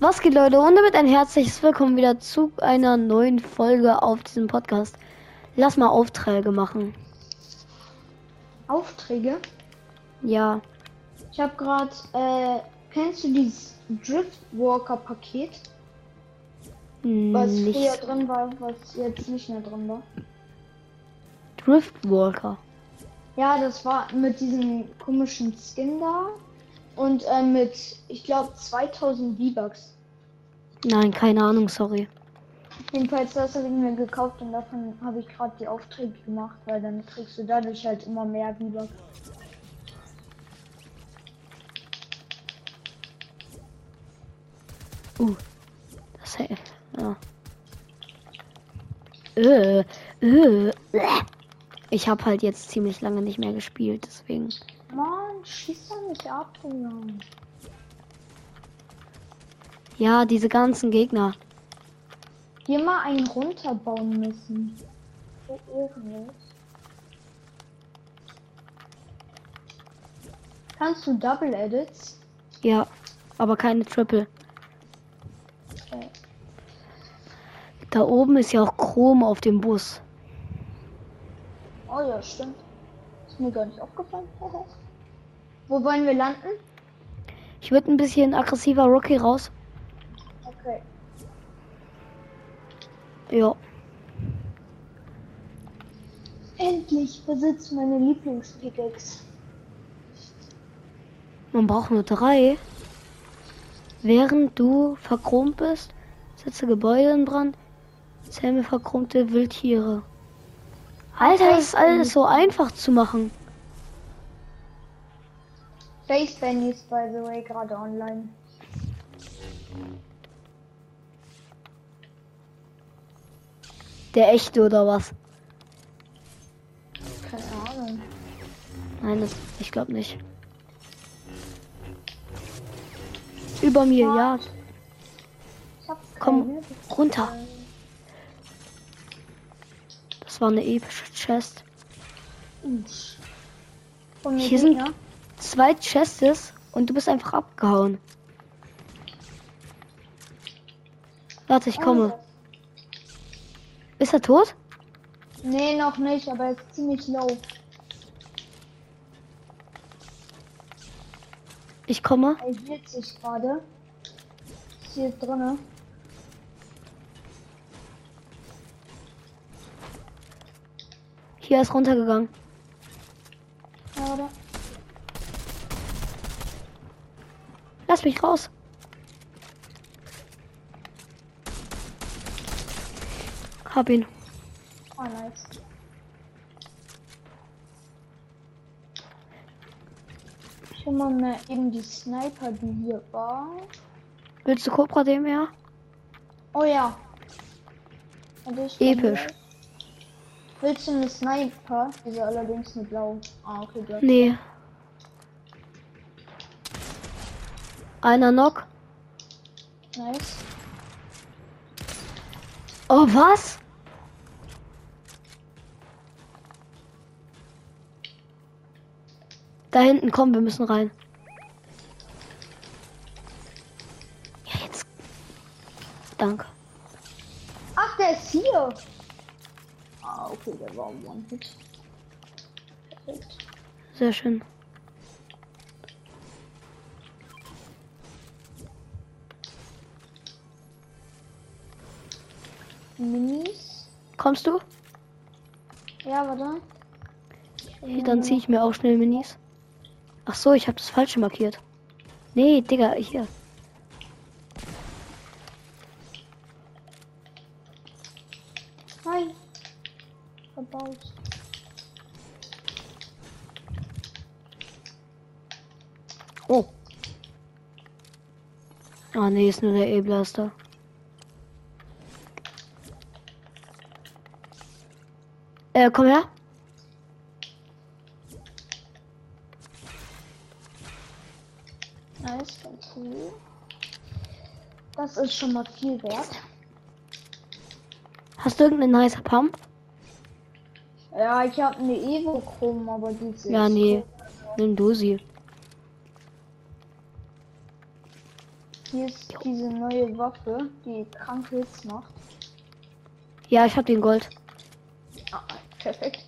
Was geht, Leute? Und damit ein herzliches Willkommen wieder zu einer neuen Folge auf diesem Podcast. Lass mal Aufträge machen. Aufträge? Ja. Ich habe gerade, äh, kennst du dieses Driftwalker-Paket? Was Nicht früher drin war, was jetzt nicht mehr drin war? Driftwalker. Ja, das war mit diesem komischen Skin da und äh, mit, ich glaube, 2000 V-Bucks. Nein, keine Ahnung, sorry. Jedenfalls das habe ich mir gekauft und davon habe ich gerade die Aufträge gemacht, weil dann kriegst du dadurch halt immer mehr V-Bucks. Uh. Das hilft. Ja. Äh, äh, bleh. Ich habe halt jetzt ziemlich lange nicht mehr gespielt, deswegen. Mann, schieß doch nicht ab, Digga. Ja, diese ganzen Gegner. Hier mal einen runterbauen müssen. So. Kannst du Double Edits? Ja, aber keine Triple. Okay. Da oben ist ja auch Chrom auf dem Bus. Oh ja, stimmt. Ist mir gar nicht aufgefallen. Wo wollen wir landen? Ich würde ein bisschen aggressiver Rocky raus. Okay. Ja. Endlich besitzt meine Lieblingspickaxe. Man braucht nur drei. Während du verchromt bist, setze Gebäude in Brand, zähme verchromte Wildtiere. Alter, das ist alles so einfach zu machen. Face Benny ist by the way gerade online. Der echte oder was? Keine Ahnung. Nein, das, ich glaube nicht. Über mir, ja. Hab Komm, runter. Das war eine epische Chest. Hier sind Gegner. zwei Chests und du bist einfach abgehauen. Warte, ich komme. Ist er tot? Nee, noch nicht, aber er ist ziemlich low. Ich komme. Er hielt sich gerade. Hier drinne. Hier ist runtergegangen. Gerade. Lass mich raus. Hab ihn. Ah, nice. Schon mal mehr eben die Sniper, die hier war. Willst du Cobra dem her? Oh ja. Ich Episch. Willst du eine Sniper? Diese allerdings eine blau. Ah, okay, blau. Nee. Einer Knock. Nice. Oh, was? Da hinten, komm, wir müssen rein. War um One Hit. Perfekt. Sehr schön. Minis. Kommst du? Ja, warte. Hier, dann ziehe ich mir auch schnell Minis. Ach so, ich habe das falsche markiert. Nee, Digga, hier. Nein. Verbaut. Oh. Ah, nee, ist nur der E-Blaster. Äh, komm her. Nice, cool. Das ist schon mal viel wert. Hast du irgendeinen nicer Pump? Ja, ich habe eine Evo Chrom, aber die ist Ja, nee. cool. Nimm du sie. Hier ist diese neue Waffe, die kranke Hits macht. Ja, ich hab den Gold. Ah, perfekt.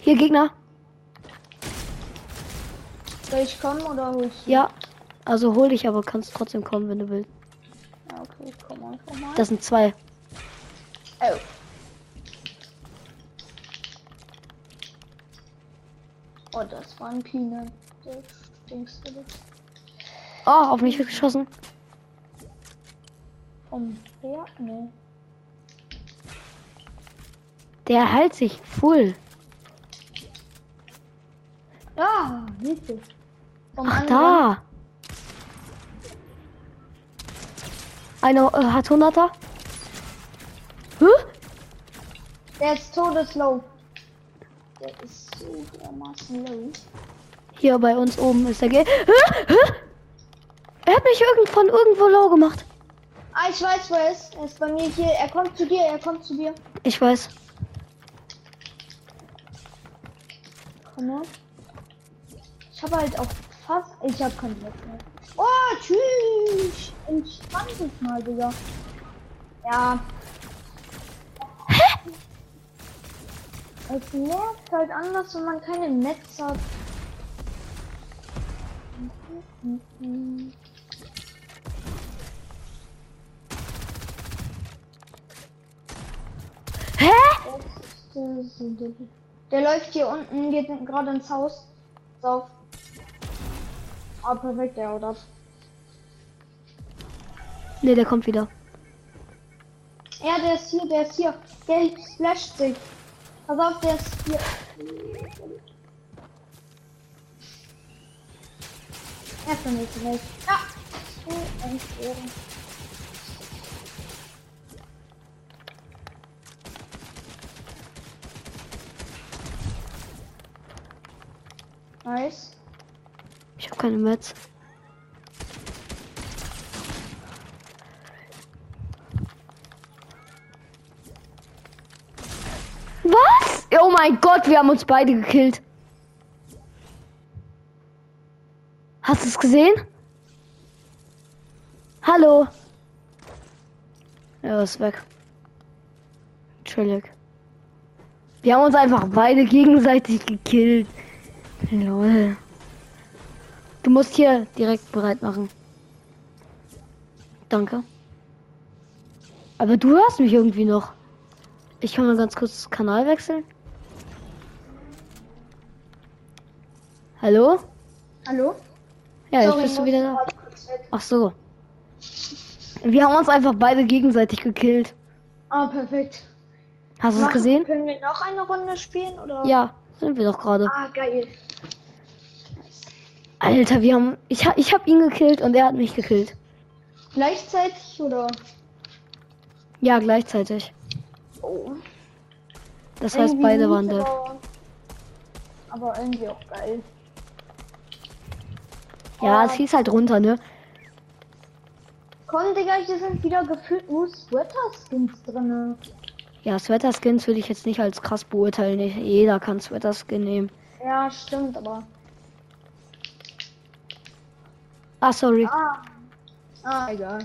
Hier, Gegner. Soll ich kommen oder holst du? Ja. Also hol dich, aber kannst trotzdem kommen, wenn du willst. Ja, okay, komm mal, komm mal. Das sind zwei. Oh. Oh, das war ein Peanut. Der stinkste. Oh, auf mich wird geschossen. Vom Wer? Nee. Der hält sich full. Ah. Vom Ach, anderen. da. Einer äh, hat 100er. Hä? Der ist todeslow. Der ist so dermaßen low. Hier bei uns oben ist der G. Hä? Hä? Er hat mich irgend von irgendwo low gemacht. Ah, ich weiß, wo er ist. Er ist bei mir hier. Er kommt zu dir, er kommt zu dir. Ich weiß. Komm mal. Ich habe halt auch fast. Ich habe kein Netz mehr. Oh, tschüss. Entspann dich mal, Digga. Ja. Es nervt halt anders, wenn man keine Netz hat. Hä? Der läuft hier unten, geht gerade ins Haus. Sauf. Ah, perfekt, der ab. Ne, der kommt wieder. Ja, der ist hier, der ist hier. Der splasht sich. Pass auf, der ist hier. Er nächste Welt. Ja. Nice. Ich habe keine Metz. Was? Oh mein Gott, wir haben uns beide gekillt. Hast du es gesehen? Hallo. Er ist weg. Chillig. Wir haben uns einfach beide gegenseitig gekillt. Lol. Du musst hier direkt bereit machen. Danke. Aber du hörst mich irgendwie noch. Ich kann mal ganz kurz Kanal wechseln. Hallo? Hallo? Ja, jetzt Sorry, bist du wieder da. Ach so. Wir haben uns einfach beide gegenseitig gekillt. Ah, perfekt. Hast du es gesehen? Können wir noch eine Runde spielen oder? Ja, sind wir doch gerade. Ah, geil. Alter, wir haben. Ich, ha- ich hab ihn gekillt und er hat mich gekillt. Gleichzeitig oder? Ja, gleichzeitig. Oh. Das heißt, Irgendwie beide mies, waren da. aber- Aber irgendwie auch geil. Ja, Oh. es hieß halt runter, ne? Komm, Digga, hier sind wieder gefühlt nur Sweater-Skins drin. Ja, Sweater-Skins würde ich jetzt nicht als krass beurteilen. Jeder kann Sweater-Skin nehmen. Ja, stimmt, aber. Ah, sorry. Ah. Ah, egal.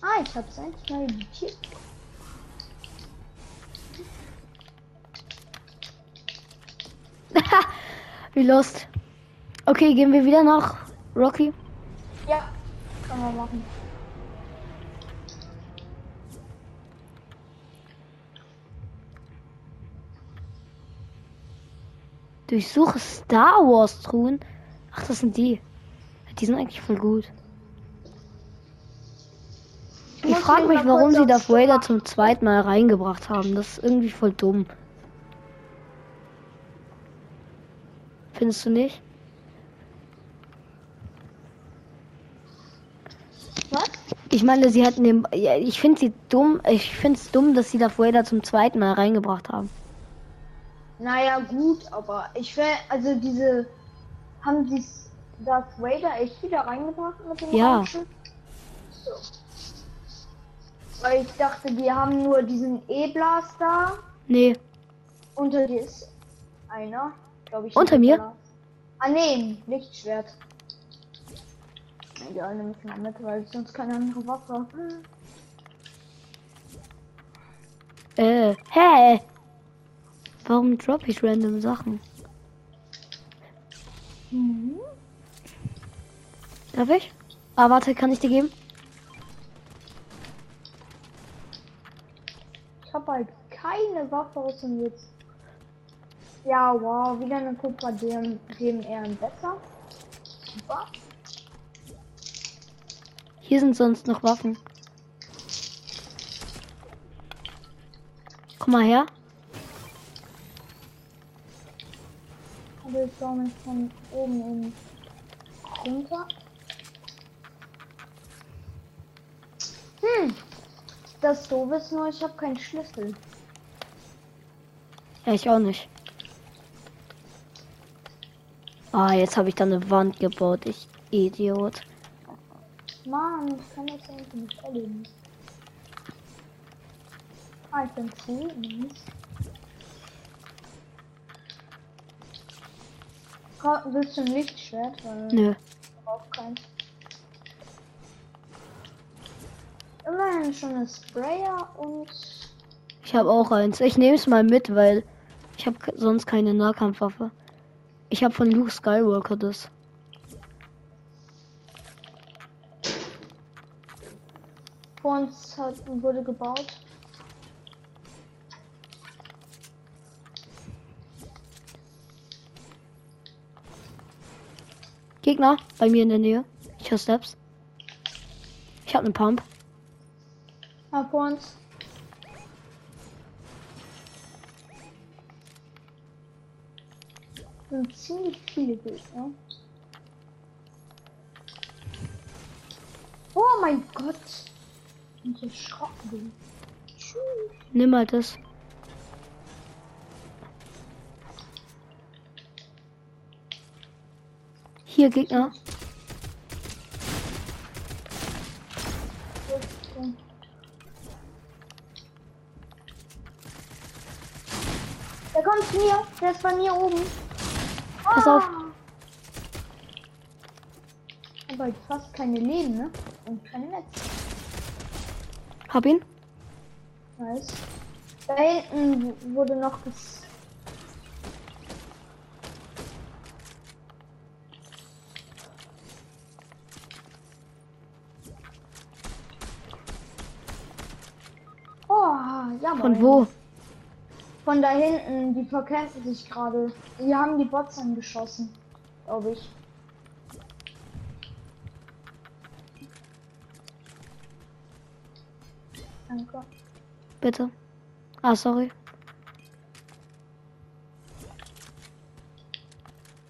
Ah, ich hab's endlich mal editiert. Wie lost. Okay, gehen wir wieder nach Rocky. Ja, kann man machen. Durchsuche Star Wars Truhen. Ach, das sind die. Die sind eigentlich voll gut. Ich frage mich warum sie Darth Vader zum zweiten Mal reingebracht haben. Das ist irgendwie voll dumm. Findest du nicht? Was? Ich meine, sie hätten den. Ja, ich finde sie dumm. Ich finde es dumm, dass sie Darth Vader zum zweiten Mal reingebracht haben. Naja, gut, aber ich will, also diese, haben sie Darth Vader echt wieder reingebracht mit dem Ja. So. Weil ich dachte, die haben nur diesen E-Blaster. Nee, Unter dir ist einer, glaube ich. Unter mir? E-Blaster. Ah, nee, Lichtschwert. Egal, nehme ich mal mit, weil ich sonst keine andere Waffe. äh, hä? Warum droppe ich random Sachen? Mhm. Darf ich? Ah, warte, kann ich dir geben? Ich habe halt keine Waffe aus dem jetzt. Ja, wow, wieder eine Kupfer dem, dem eher besser. Super. Hier sind sonst noch Waffen. Komm mal her. Mich von oben in runter. Hm. Das doofe ist nur, ich habe keinen Schlüssel. Ja, ich auch nicht. Ah, jetzt habe ich da eine Wand gebaut. Ich Idiot. Mann, ich kann das irgendwie nicht erleben. Ah, ich bin zu. Nice. Willst du ein Lichtschwert? Nö. ich keins. Immerhin schon ein Sprayer und Ich habe auch eins. Ich nehme es mal mit, weil ich habe sonst keine Nahkampfwaffe. Ich habe von Luke Skywalker das. vor uns hat, wurde gebaut. Gegner bei mir in der Nähe. Ich höre Steps. Ich habe einen Pump. Vor uns. Sind ziemlich viele Gegner. Oh mein Gott. Ich erschrocken bin. Nimm halt das. Hier Gegner. Der kommt zu mir. Der ist bei mir oben. Pass auf. Ah. Aber fast keine Leben, ne? Und kein Netz. Hab ihn. Nice. Da hinten wurde noch ges Oh, ja, Von wo? Von da hinten, die verkämpfen sich gerade. Die haben die Bots angeschossen, glaube ich. Danke. Bitte. Ah, sorry.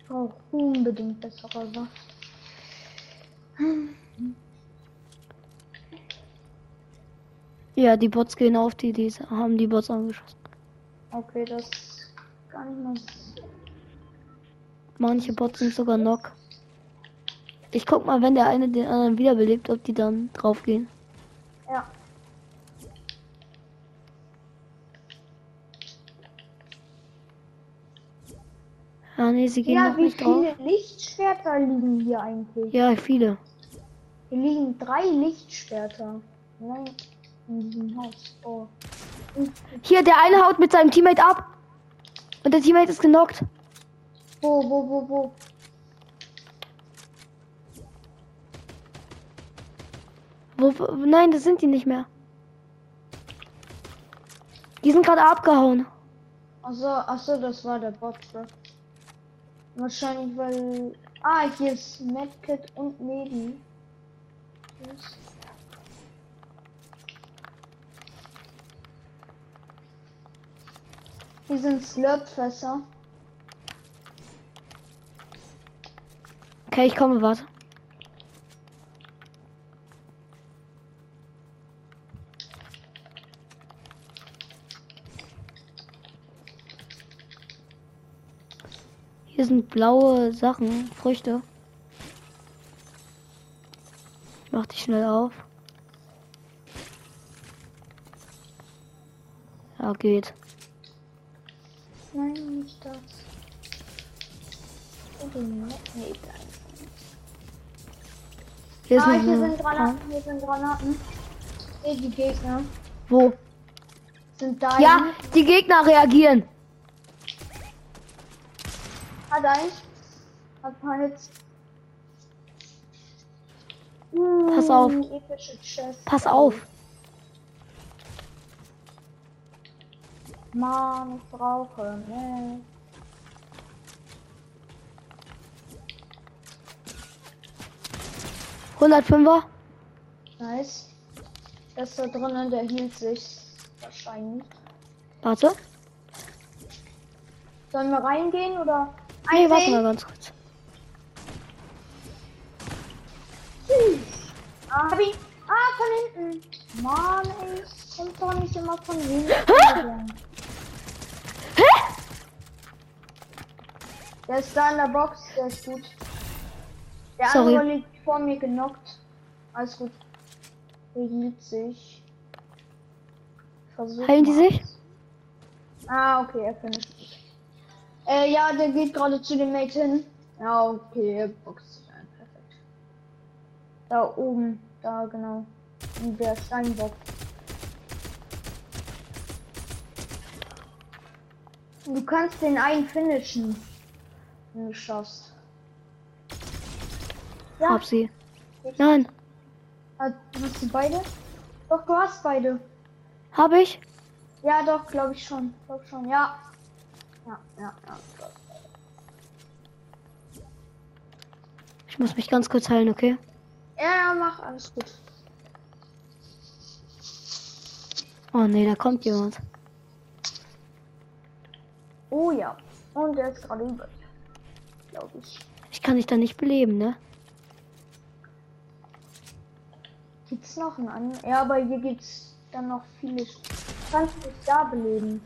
Ich brauche unbedingt bessere Waffen. Ja, die Bots gehen auf die, die haben die Bots angeschossen. Okay, das gar nicht mal. Manche Bots sind sogar knock. Ich guck mal, wenn der eine den anderen wiederbelebt, ob die dann draufgehen. Ja. Ah, nee, sie gehen Ja, noch wie nicht drauf. viele Lichtschwerter liegen hier eigentlich? Ja, viele. Hier liegen drei Lichtschwerter. Nein, in diesem Haus. Oh. Hier, der eine haut mit seinem Teammate ab. Und der Teammate ist genockt. Wo, wo, wo, wo? Wo, wo, nein, das sind die nicht mehr. Die sind gerade abgehauen. Achso, achso, das war der Bot, bro. Wahrscheinlich, weil. Ah, hier ist Medkit und Medi. Hier sind Slurpfässer. Okay, ich komme, warte. Hier sind blaue Sachen, Früchte. Ich mach die schnell auf. Da geht. Nein, nicht das. Oh, nee, bleib. Hier Ah, hier sind Granaten, hier sind Granaten. Hey, die Gegner Wo? sind da. Ja, die Gegner reagieren. Hat eins. Hat eins. Uh, Pass auf. Chest. Pass auf. Mann, ich brauche. Nee. Hundertfünfer. Nice. Das da drinnen, der hielt sich. Wahrscheinlich. Warte. Sollen wir reingehen oder? Nee, warte Einsehen? mal ganz kurz. Ah, hab ihn. Ah, von hinten. Mann, ey. Kommt doch nicht immer von hinten. Der ist da in der Box, der ist gut. Der Sorry. andere liegt vor mir genockt. Alles gut. Hielt sich. Versuch Heilen die sich? Ah, okay, er findet sich. Äh, ja, der geht gerade zu dem Mate hin. Ja, okay, er boxt sich ein. Perfekt. Da oben, da genau. In der Steinbock. Du kannst den einen finishen. Wenn du schaffst. Ja, Hab sie. Nein. Hat- hast du beide? Doch, du hast beide. Hab ich? Ja, doch, glaube ich schon. Glaub schon, ja. Ja, ja, ja. Ich muss mich ganz kurz heilen, okay? Ja, mach alles gut. Oh nee, da kommt jemand. Oh ja. Und der ist gerade über. Glaube ich. Ich kann dich da nicht beleben, ne? Gibt's noch einen anderen? Ja, aber hier gibt's dann noch viele. Kannst du dich da beleben?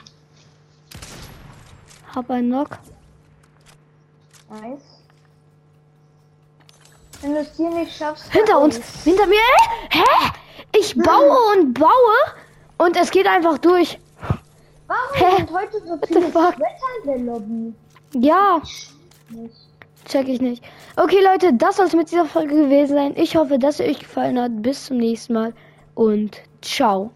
Hab einen Knock. Nice. Wenn du es hier nicht schaffst. Hinter uns! Hinter mir! Hä? Ich baue und baue und es geht einfach durch. Warum Hä? sind heute so viele? Wetter in der Lobby? Ja, Nicht. Check ich nicht. Okay, Leute, das soll es mit dieser Folge gewesen sein. Ich hoffe, dass sie euch gefallen hat. Bis zum nächsten Mal und ciao.